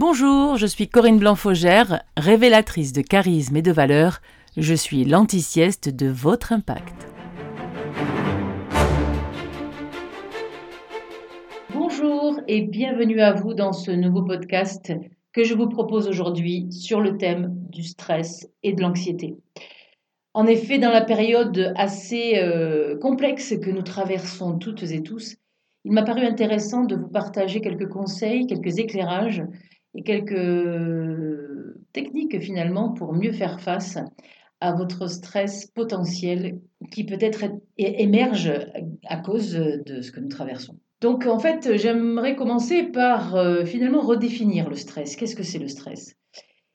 Bonjour, je suis Corinne Blanc-Faugère, révélatrice de charisme et de valeur. Je suis l'anti-sieste de votre impact. Bonjour et bienvenue à vous dans ce nouveau podcast que je vous propose aujourd'hui sur le thème du stress et de l'anxiété. En effet, dans la période assez euh, complexe que nous traversons toutes et tous, il m'a paru intéressant de vous partager quelques conseils, quelques éclairages et quelques techniques finalement pour mieux faire face à votre stress potentiel qui peut-être émerge à cause de ce que nous traversons. Donc en fait, j'aimerais commencer par euh, finalement redéfinir le stress. Qu'est-ce que c'est le stress?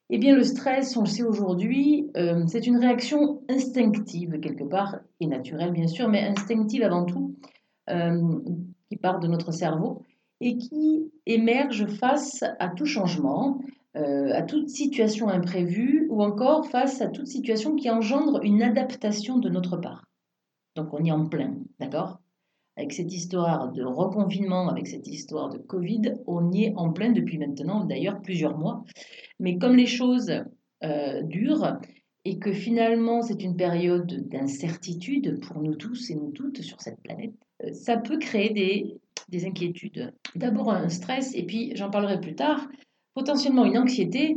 Eh bien le stress, on le sait aujourd'hui, euh, c'est une réaction instinctive quelque part, et naturelle bien sûr, mais instinctive avant tout, euh, qui part de notre cerveau et qui émerge face à tout changement, euh, à toute situation imprévue ou encore face à toute situation qui engendre une adaptation de notre part. Donc on est en plein, d'accord? Avec cette histoire de reconfinement, avec cette histoire de Covid, on y est en plein depuis maintenant d'ailleurs plusieurs mois. Mais comme les choses euh, durent et que finalement c'est une période d'incertitude pour nous tous et nous toutes sur cette planète, euh, ça peut créer des, des inquiétudes. D'abord un stress, et puis j'en parlerai plus tard, potentiellement une anxiété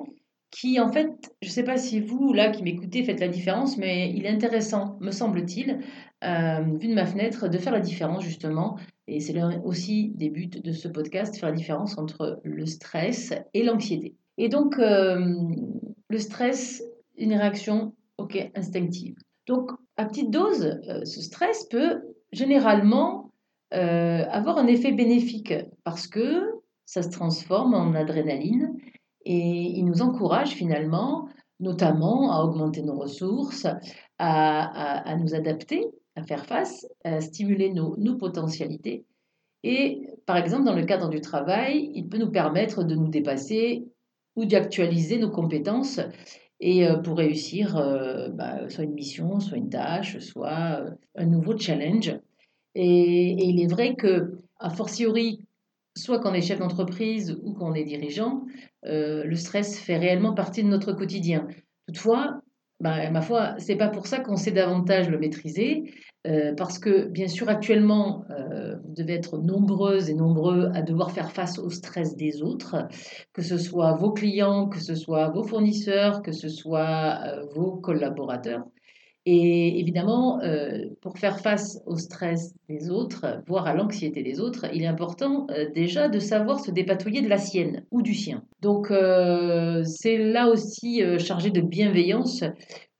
qui, en fait, je ne sais pas si vous, là, qui m'écoutez, faites la différence, mais il est intéressant, me semble-t-il, euh, vu de ma fenêtre, de faire la différence, justement, et c'est aussi des buts de ce podcast, faire la différence entre le stress et l'anxiété. Et donc, euh, le stress, une réaction, ok, instinctive. Donc, à petite dose, euh, ce stress peut généralement euh, avoir un effet bénéfique parce que ça se transforme en adrénaline et il nous encourage finalement, notamment à augmenter nos ressources, à, nous adapter, à faire face, à stimuler nos, nos potentialités. Et par exemple, dans le cadre du travail, il peut nous permettre de nous dépasser ou d'actualiser nos compétences et euh, pour réussir euh, bah, soit une mission, soit une tâche, soit un nouveau challenge. Et, il est vrai que, a fortiori, soit qu'on est chef d'entreprise ou qu'on est dirigeant, euh, le stress fait réellement partie de notre quotidien. Toutefois, bah, ma foi, c'est pas pour ça qu'on sait davantage le maîtriser, euh, parce que bien sûr actuellement, euh, vous devez être nombreuses et nombreux à devoir faire face au stress des autres, que ce soit vos clients, que ce soit vos fournisseurs, que ce soit vos collaborateurs. Et évidemment, euh, pour faire face au stress des autres, voire à l'anxiété des autres, il est important euh, déjà de savoir se dépatouiller de la sienne ou du sien. Donc euh, c'est là aussi chargé de bienveillance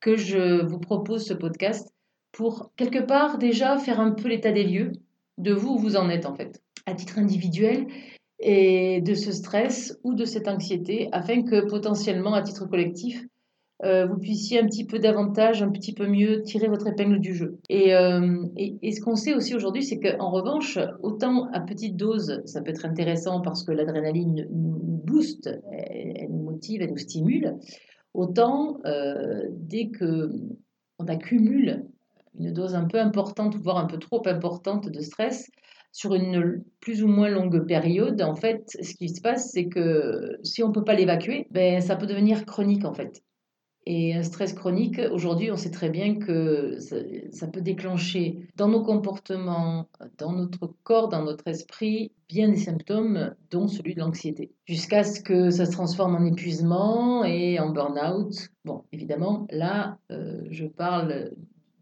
que je vous propose ce podcast pour quelque part déjà faire un peu l'état des lieux de vous où vous en êtes en fait, à titre individuel et de ce stress ou de cette anxiété afin que potentiellement à titre collectif, euh, vous puissiez un petit peu davantage, un petit peu mieux tirer votre épingle du jeu. Et, euh, et, ce qu'on sait aussi aujourd'hui, c'est qu'en revanche, autant à petite dose, ça peut être intéressant parce que l'adrénaline nous booste, elle, nous motive, elle nous stimule, autant euh, dès que on accumule une dose un peu importante, voire un peu trop importante de stress, sur une plus ou moins longue période, en fait, ce qui se passe, c'est que si on ne peut pas l'évacuer, ben, ça peut devenir chronique, en fait. Et un stress chronique, aujourd'hui, on sait très bien que ça, peut déclencher dans nos comportements, dans notre corps, dans notre esprit, bien des symptômes, dont celui de l'anxiété. Jusqu'à ce que ça se transforme en épuisement et en burn-out. Bon, évidemment, là, euh, je parle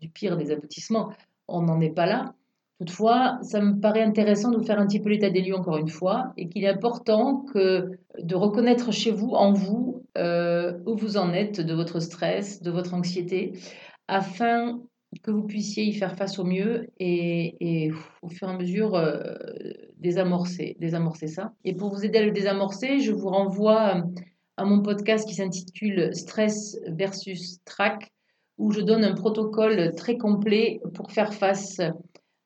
du pire des aboutissements. On n'en est pas là. Toutefois, ça me paraît intéressant de vous faire un petit peu l'état des lieux encore une fois, et qu'il est important de reconnaître chez vous, en vous, euh, où vous en êtes de votre stress, de votre anxiété, afin que vous puissiez y faire face au mieux et, au fur et à mesure euh, désamorcer, désamorcer ça. Et pour vous aider à le désamorcer, je vous renvoie à mon podcast qui s'intitule Stress versus Track, où je donne un protocole très complet pour faire face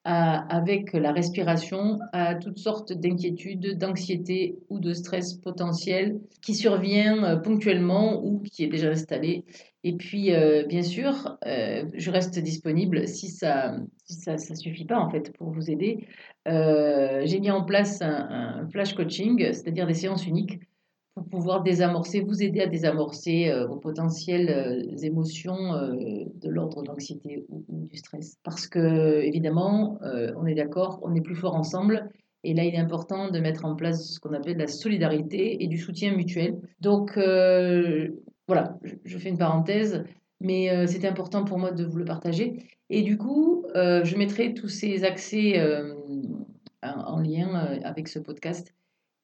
avec la respiration à toutes sortes d'inquiétudes, d'anxiété ou de stress potentiel qui survient euh, ponctuellement ou qui est déjà installé. Et puis, euh, bien sûr, euh, je reste disponible si ça ne ça, suffit pas en fait pour vous aider. J'ai mis en place un, flash coaching, c'est-à-dire des séances uniques pouvoir désamorcer, vous aider à désamorcer vos potentielles émotions de l'ordre de l'anxiété ou, du stress. Parce que, évidemment, on est d'accord, on est plus fort ensemble. Et là, il est important de mettre en place ce qu'on appelle la solidarité et du soutien mutuel. Donc, voilà, je fais une parenthèse, mais c'est important pour moi de vous le partager. Et du coup, je mettrai tous ces accès en lien avec ce podcast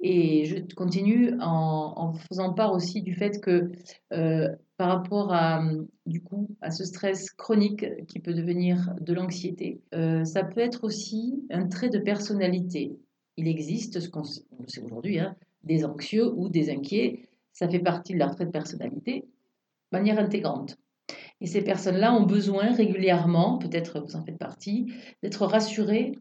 et je continue en, faisant part aussi du fait que euh, par rapport à, du coup, à ce stress chronique qui peut devenir de l'anxiété, euh, ça peut être aussi un trait de personnalité. Il existe, ce qu'on sait aujourd'hui, hein, des anxieux ou des inquiets. Ça fait partie de leur trait de personnalité de manière intégrante. Et ces personnes-là ont besoin régulièrement, peut-être vous en faites partie, d'être rassurées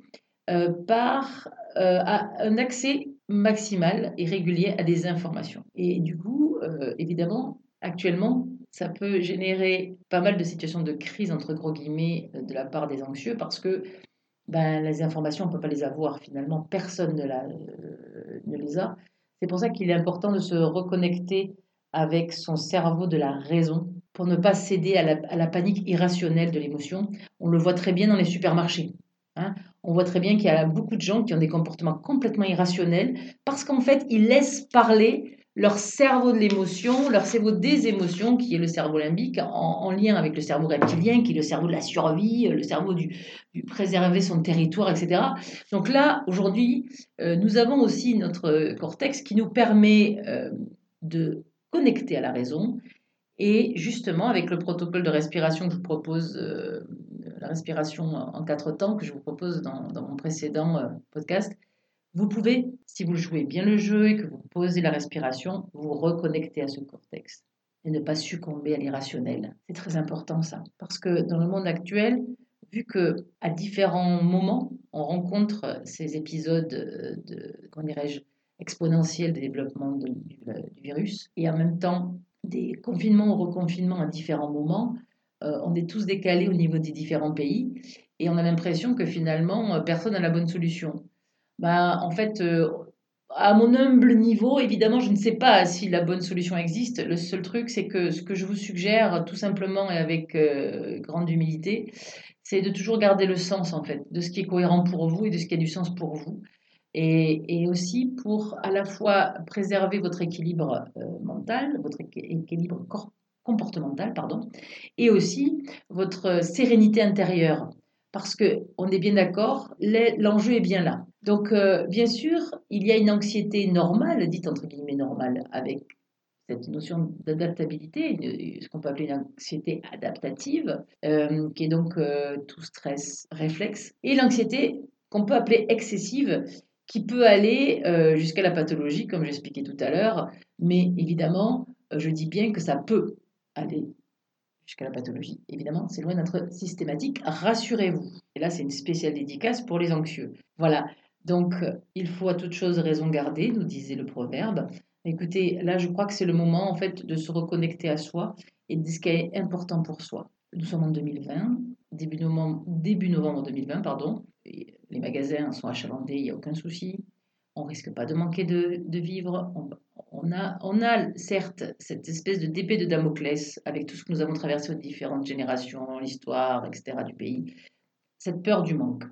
euh, par un accès maximal et régulier à des informations. Et du coup, euh, évidemment, actuellement, ça peut générer pas mal de situations de crise, entre gros guillemets, euh, de la part des anxieux, parce que ben, les informations, on ne peut pas les avoir finalement, personne ne, la, euh, ne les a. C'est pour ça qu'il est important de se reconnecter avec son cerveau de la raison pour ne pas céder à la, à la panique irrationnelle de l'émotion. On le voit très bien dans les supermarchés. Hein on voit très bien qu'il y a beaucoup de gens qui ont des comportements complètement irrationnels parce qu'en fait, ils laissent parler leur cerveau de l'émotion, leur cerveau des émotions, qui est le cerveau limbique, en, lien avec le cerveau reptilien, qui est le cerveau de la survie, le cerveau du, préserver son territoire, etc. Donc là, aujourd'hui, euh, nous avons aussi notre cortex qui nous permet euh, de connecter à la raison. Et justement, avec le protocole de respiration que je vous propose euh, la respiration en quatre temps que je vous propose dans, mon précédent euh, podcast, vous pouvez, si vous jouez bien le jeu et que vous posez la respiration, vous reconnecter à ce cortex et ne pas succomber à l'irrationnel. C'est très important ça, parce que dans le monde actuel, vu que à différents moments, on rencontre ces épisodes de, comment dirais-je, exponentiels de développement du, du virus, et en même temps des confinements ou reconfinements à différents moments, euh, on est tous décalés au niveau des différents pays et on a l'impression que finalement, euh, personne n'a la bonne solution. Bah, en fait, euh, à mon humble niveau, évidemment, je ne sais pas si la bonne solution existe. Le seul truc, c'est que ce que je vous suggère, tout simplement et avec grande humilité, c'est de toujours garder le sens, en fait, de ce qui est cohérent pour vous et de ce qui a du sens pour vous. Et, aussi pour à la fois préserver votre équilibre mental, votre équilibre corporel comportementale, pardon, et aussi votre sérénité intérieure. Parce qu'on est bien d'accord, l'enjeu est bien là. Donc, euh, bien sûr, il y a une anxiété normale, dite entre guillemets normale, avec cette notion d'adaptabilité, ce qu'on peut appeler une anxiété adaptative, euh, qui est donc euh, tout stress réflexe, et l'anxiété qu'on peut appeler excessive, qui peut aller jusqu'à la pathologie, comme j'expliquais tout à l'heure, mais évidemment, je dis bien que ça peut aller jusqu'à la pathologie. Évidemment, c'est loin d'être systématique. Rassurez-vous. Et là, c'est une spéciale dédicace pour les anxieux. Voilà. Donc, il faut à toute chose raison garder, nous disait le proverbe. Écoutez, là, je crois que c'est le moment, en fait, de se reconnecter à soi et de ce qui est important pour soi. Nous sommes en 2020, début novembre, début novembre 2020, pardon. les magasins sont achalandés, il n'y a aucun souci. On risque pas de manquer de, vivre. On, a, on a certes cette espèce de d'épée de Damoclès avec tout ce que nous avons traversé aux différentes générations, l'histoire, etc. du pays, cette peur du manque.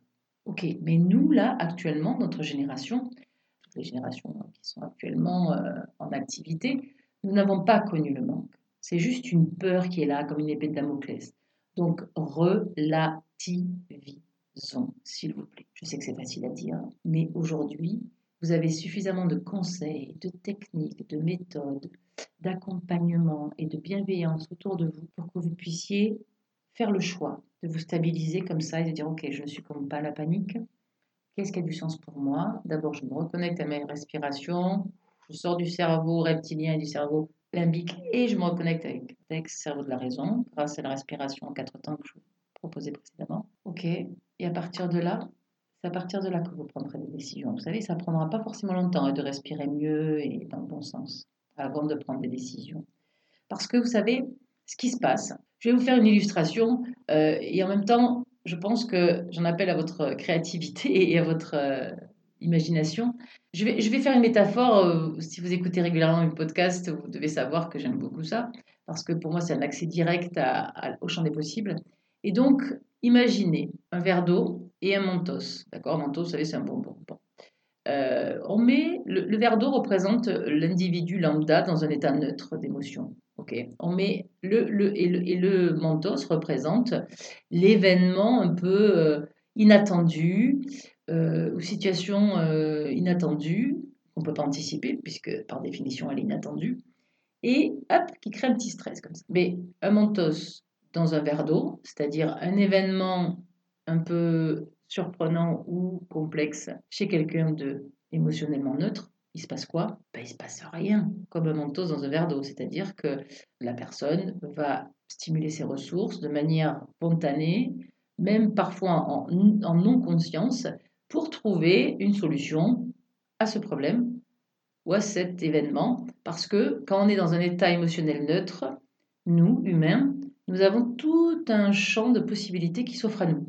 Ok, mais nous, là, actuellement, notre génération, les générations qui sont actuellement euh, en activité, nous n'avons pas connu le manque. C'est juste une peur qui est là, comme une épée de Damoclès. Donc, relativisons, s'il vous plaît. Je sais que c'est facile à dire, mais aujourd'hui, vous avez suffisamment de conseils, de techniques, de méthodes, d'accompagnement et de bienveillance autour de vous pour que vous puissiez faire le choix de vous stabiliser comme ça et de dire ok je ne succombe pas la panique. Qu'est-ce qui a du sens pour moi? D'abord je me reconnecte à mes respirations, je sors du cerveau reptilien et du cerveau limbique et je me reconnecte avec le cerveau de la raison grâce à la respiration en quatre temps que je vous proposais précédemment. Ok, et à partir de là, c'est à partir de là que vous prendrez des décisions. Vous savez, ça ne prendra pas forcément longtemps hein, de respirer mieux et dans le bon sens avant de prendre des décisions. Parce que vous savez, ce qui se passe, je vais vous faire une illustration euh, et en même temps, je pense que j'en appelle à votre créativité et à votre, euh, imagination. Je vais, je vais faire une métaphore. euh, si vous écoutez régulièrement mes podcasts, vous devez savoir que j'aime beaucoup ça, parce que pour moi, c'est un accès direct au champ des possibles. Et donc, imaginez un verre d'eau et un mentos. D'accord? Mentos, vous savez, c'est un bonbon. Bon. Euh, on met, le, verre d'eau représente l'individu lambda dans un état neutre d'émotion. Ok, on met le, le, et, le, et le mentos représente l'événement un peu euh, inattendu euh, ou situation inattendue qu'on ne peut pas anticiper puisque par définition elle est inattendue et hop qui crée un petit stress comme ça. Mais un mentos dans un verre d'eau, c'est-à-dire un événement un peu surprenant ou complexe chez quelqu'un de émotionnellement neutre, il se passe quoi? Ben, Il se passe rien, comme un mentos dans un verre d'eau, c'est-à-dire que la personne va stimuler ses ressources de manière spontanée, même parfois en, en non-conscience, pour trouver une solution à ce problème ou à cet événement, parce que quand on est dans un état émotionnel neutre, nous, humains, nous avons tout un champ de possibilités qui s'offre à nous,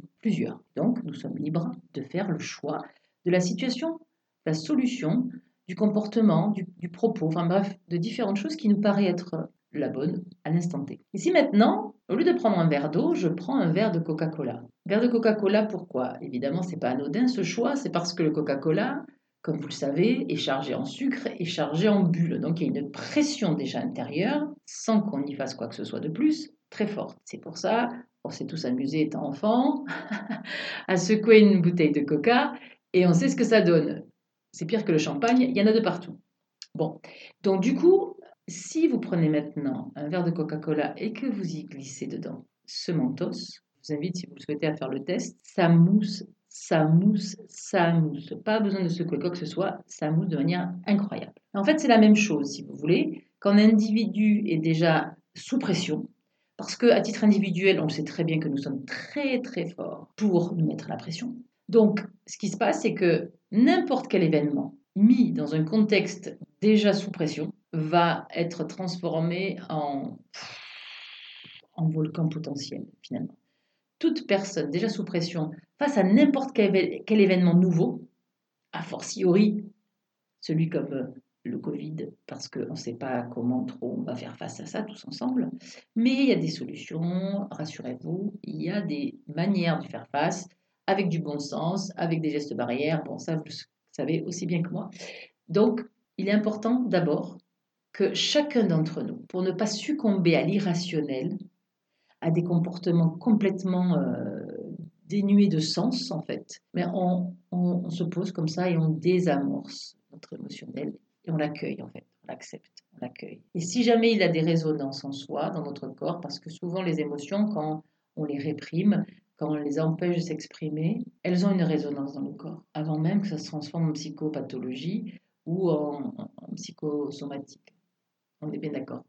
Donc, nous sommes libres de faire le choix de la situation, la solution, du comportement, du, propos, enfin bref, de différentes choses qui nous paraissent être la bonne à l'instant T. Ici maintenant, au lieu de prendre un verre d'eau, je prends un verre de Coca-Cola. Verre de Coca-Cola, pourquoi? Évidemment, c'est pas anodin ce choix, c'est parce que le Coca-Cola, comme vous le savez, est chargé en sucre et chargé en bulles. Donc il y a une pression déjà intérieure, sans qu'on y fasse quoi que ce soit de plus, très forte. C'est pour ça, on s'est tous amusés étant enfants à secouer une bouteille de coca et on sait ce que ça donne. C'est pire que le champagne, il y en a de partout. Bon, donc du coup, si vous prenez maintenant un verre de Coca-Cola et que vous y glissez dedans ce mentos, je vous invite, si vous le souhaitez, à faire le test, ça mousse, ça mousse, ça mousse. Pas besoin de secouer quoi que ce soit, ça mousse de manière incroyable. En fait, c'est la même chose, si vous voulez, quand un individu est déjà sous pression, parce qu'à titre individuel, on sait très bien que nous sommes très très forts pour nous mettre la pression. Donc, ce qui se passe, c'est que n'importe quel événement mis dans un contexte déjà sous pression va être transformé en, en volcan potentiel, finalement. Toute personne déjà sous pression, face à n'importe quel, quel, événement nouveau, a fortiori celui comme le Covid, parce qu'on ne sait pas comment trop on va faire face à ça tous ensemble. Mais il y a des solutions, rassurez-vous, il y a des manières de faire face avec du bon sens, avec des gestes barrières. Bon, ça, vous savez aussi bien que moi. Donc, il est important d'abord que chacun d'entre nous, pour ne pas succomber à l'irrationnel, à des comportements complètement euh, dénués de sens, en fait, mais on, on se pose comme ça et on désamorce notre émotionnel et on l'accueille en fait, on l'accepte, on l'accueille. Et si jamais il a des résonances en soi, dans notre corps, parce que souvent les émotions, quand on les réprime, quand on les empêche de s'exprimer, elles ont une résonance dans le corps, avant même que ça se transforme en psychopathologie ou en, psychosomatique. On est bien d'accord.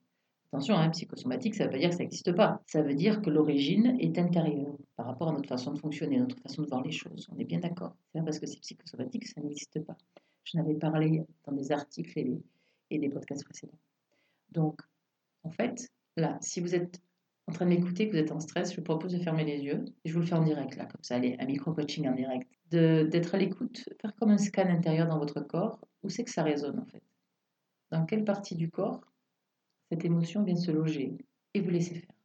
Attention, hein, psychosomatique, ça ne veut pas dire que ça n'existe pas. Ça veut dire que l'origine est intérieure par rapport à notre façon de fonctionner, notre façon de voir les choses. On est bien d'accord. C'est pas parce que c'est psychosomatique que ça n'existe pas. Je n'avais parlé dans des articles et des, podcasts précédents. Donc, en fait, là, si vous êtes en train de m'écouter, que vous êtes en stress, je vous propose de fermer les yeux. Je vous le fais en direct, là, comme ça, allez, un micro-coaching en direct. D'être à l'écoute, faire comme un scan intérieur dans votre corps. Où c'est que ça résonne, en fait? Dans quelle partie du corps cette émotion vient se loger Et vous laissez faire?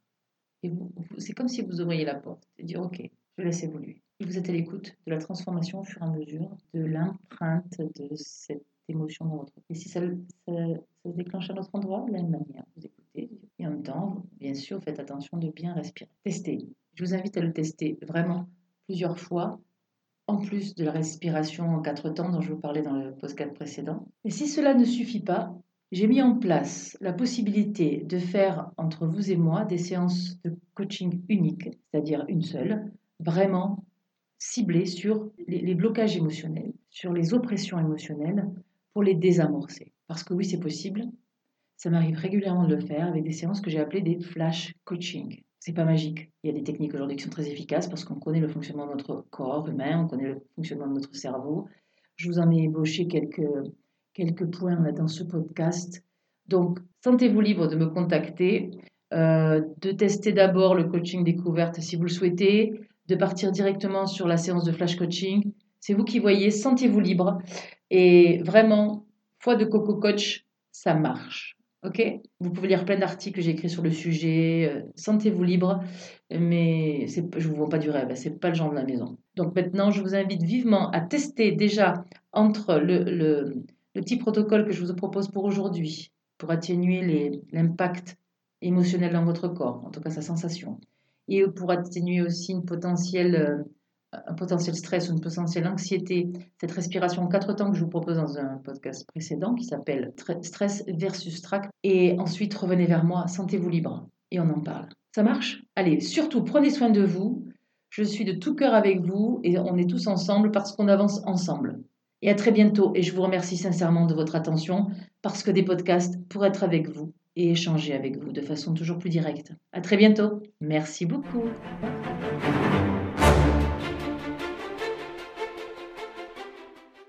Et c'est comme si vous ouvriez la porte et dire, OK, je laisse évoluer. Vous êtes à l'écoute de la transformation au fur et à mesure de l'empreinte de cette émotion dans votre Et si ça, se déclenche à notre endroit, de la même manière, vous écoutez. Et en même temps, bien sûr, faites attention de bien respirer. Testez. Je vous invite à le tester vraiment plusieurs fois, en plus de la respiration en quatre temps dont je vous parlais dans le podcast précédent. Et si cela ne suffit pas, j'ai mis en place la possibilité de faire entre vous et moi des séances de coaching uniques, c'est-à-dire une seule, vraiment ciblées sur les, les, blocages émotionnels, sur les oppressions émotionnelles, pour les désamorcer. Parce que oui, c'est possible. Ça m'arrive régulièrement de le faire avec des séances que j'ai appelées des flash coaching. C'est pas magique. Il y a des techniques aujourd'hui qui sont très efficaces parce qu'on connaît le fonctionnement de notre corps humain, on connaît le fonctionnement de notre cerveau. Je vous en ai ébauché quelques, quelques points là, dans ce podcast. Donc, sentez-vous libre de me contacter, euh, de tester d'abord le coaching découverte si vous le souhaitez, de partir directement sur la séance de flash coaching C'est vous qui voyez, sentez-vous libre. Et vraiment, foi de Coco Coach, ça marche. Ok? Vous pouvez lire plein d'articles que j'ai écrits sur le sujet. Euh, sentez-vous libre, mais je ne vous vends pas du rêve, c'est pas le genre de la maison. Donc maintenant, je vous invite vivement à tester déjà entre le petit protocole que je vous propose pour aujourd'hui, pour atténuer l'impact émotionnel dans votre corps, en tout cas sa sensation, et pour atténuer aussi une potentielle euh, un potentiel stress ou une potentielle anxiété, cette respiration en quatre temps que je vous propose dans un podcast précédent qui s'appelle Stress versus trac. Et ensuite, revenez vers moi, sentez-vous libre et on en parle. Ça marche? Allez, surtout, prenez soin de vous. Je suis de tout cœur avec vous et on est tous ensemble parce qu'on avance ensemble. Et à très bientôt et je vous remercie sincèrement de votre attention parce que des podcasts pour être avec vous et échanger avec vous de façon toujours plus directe. À très bientôt. Merci beaucoup.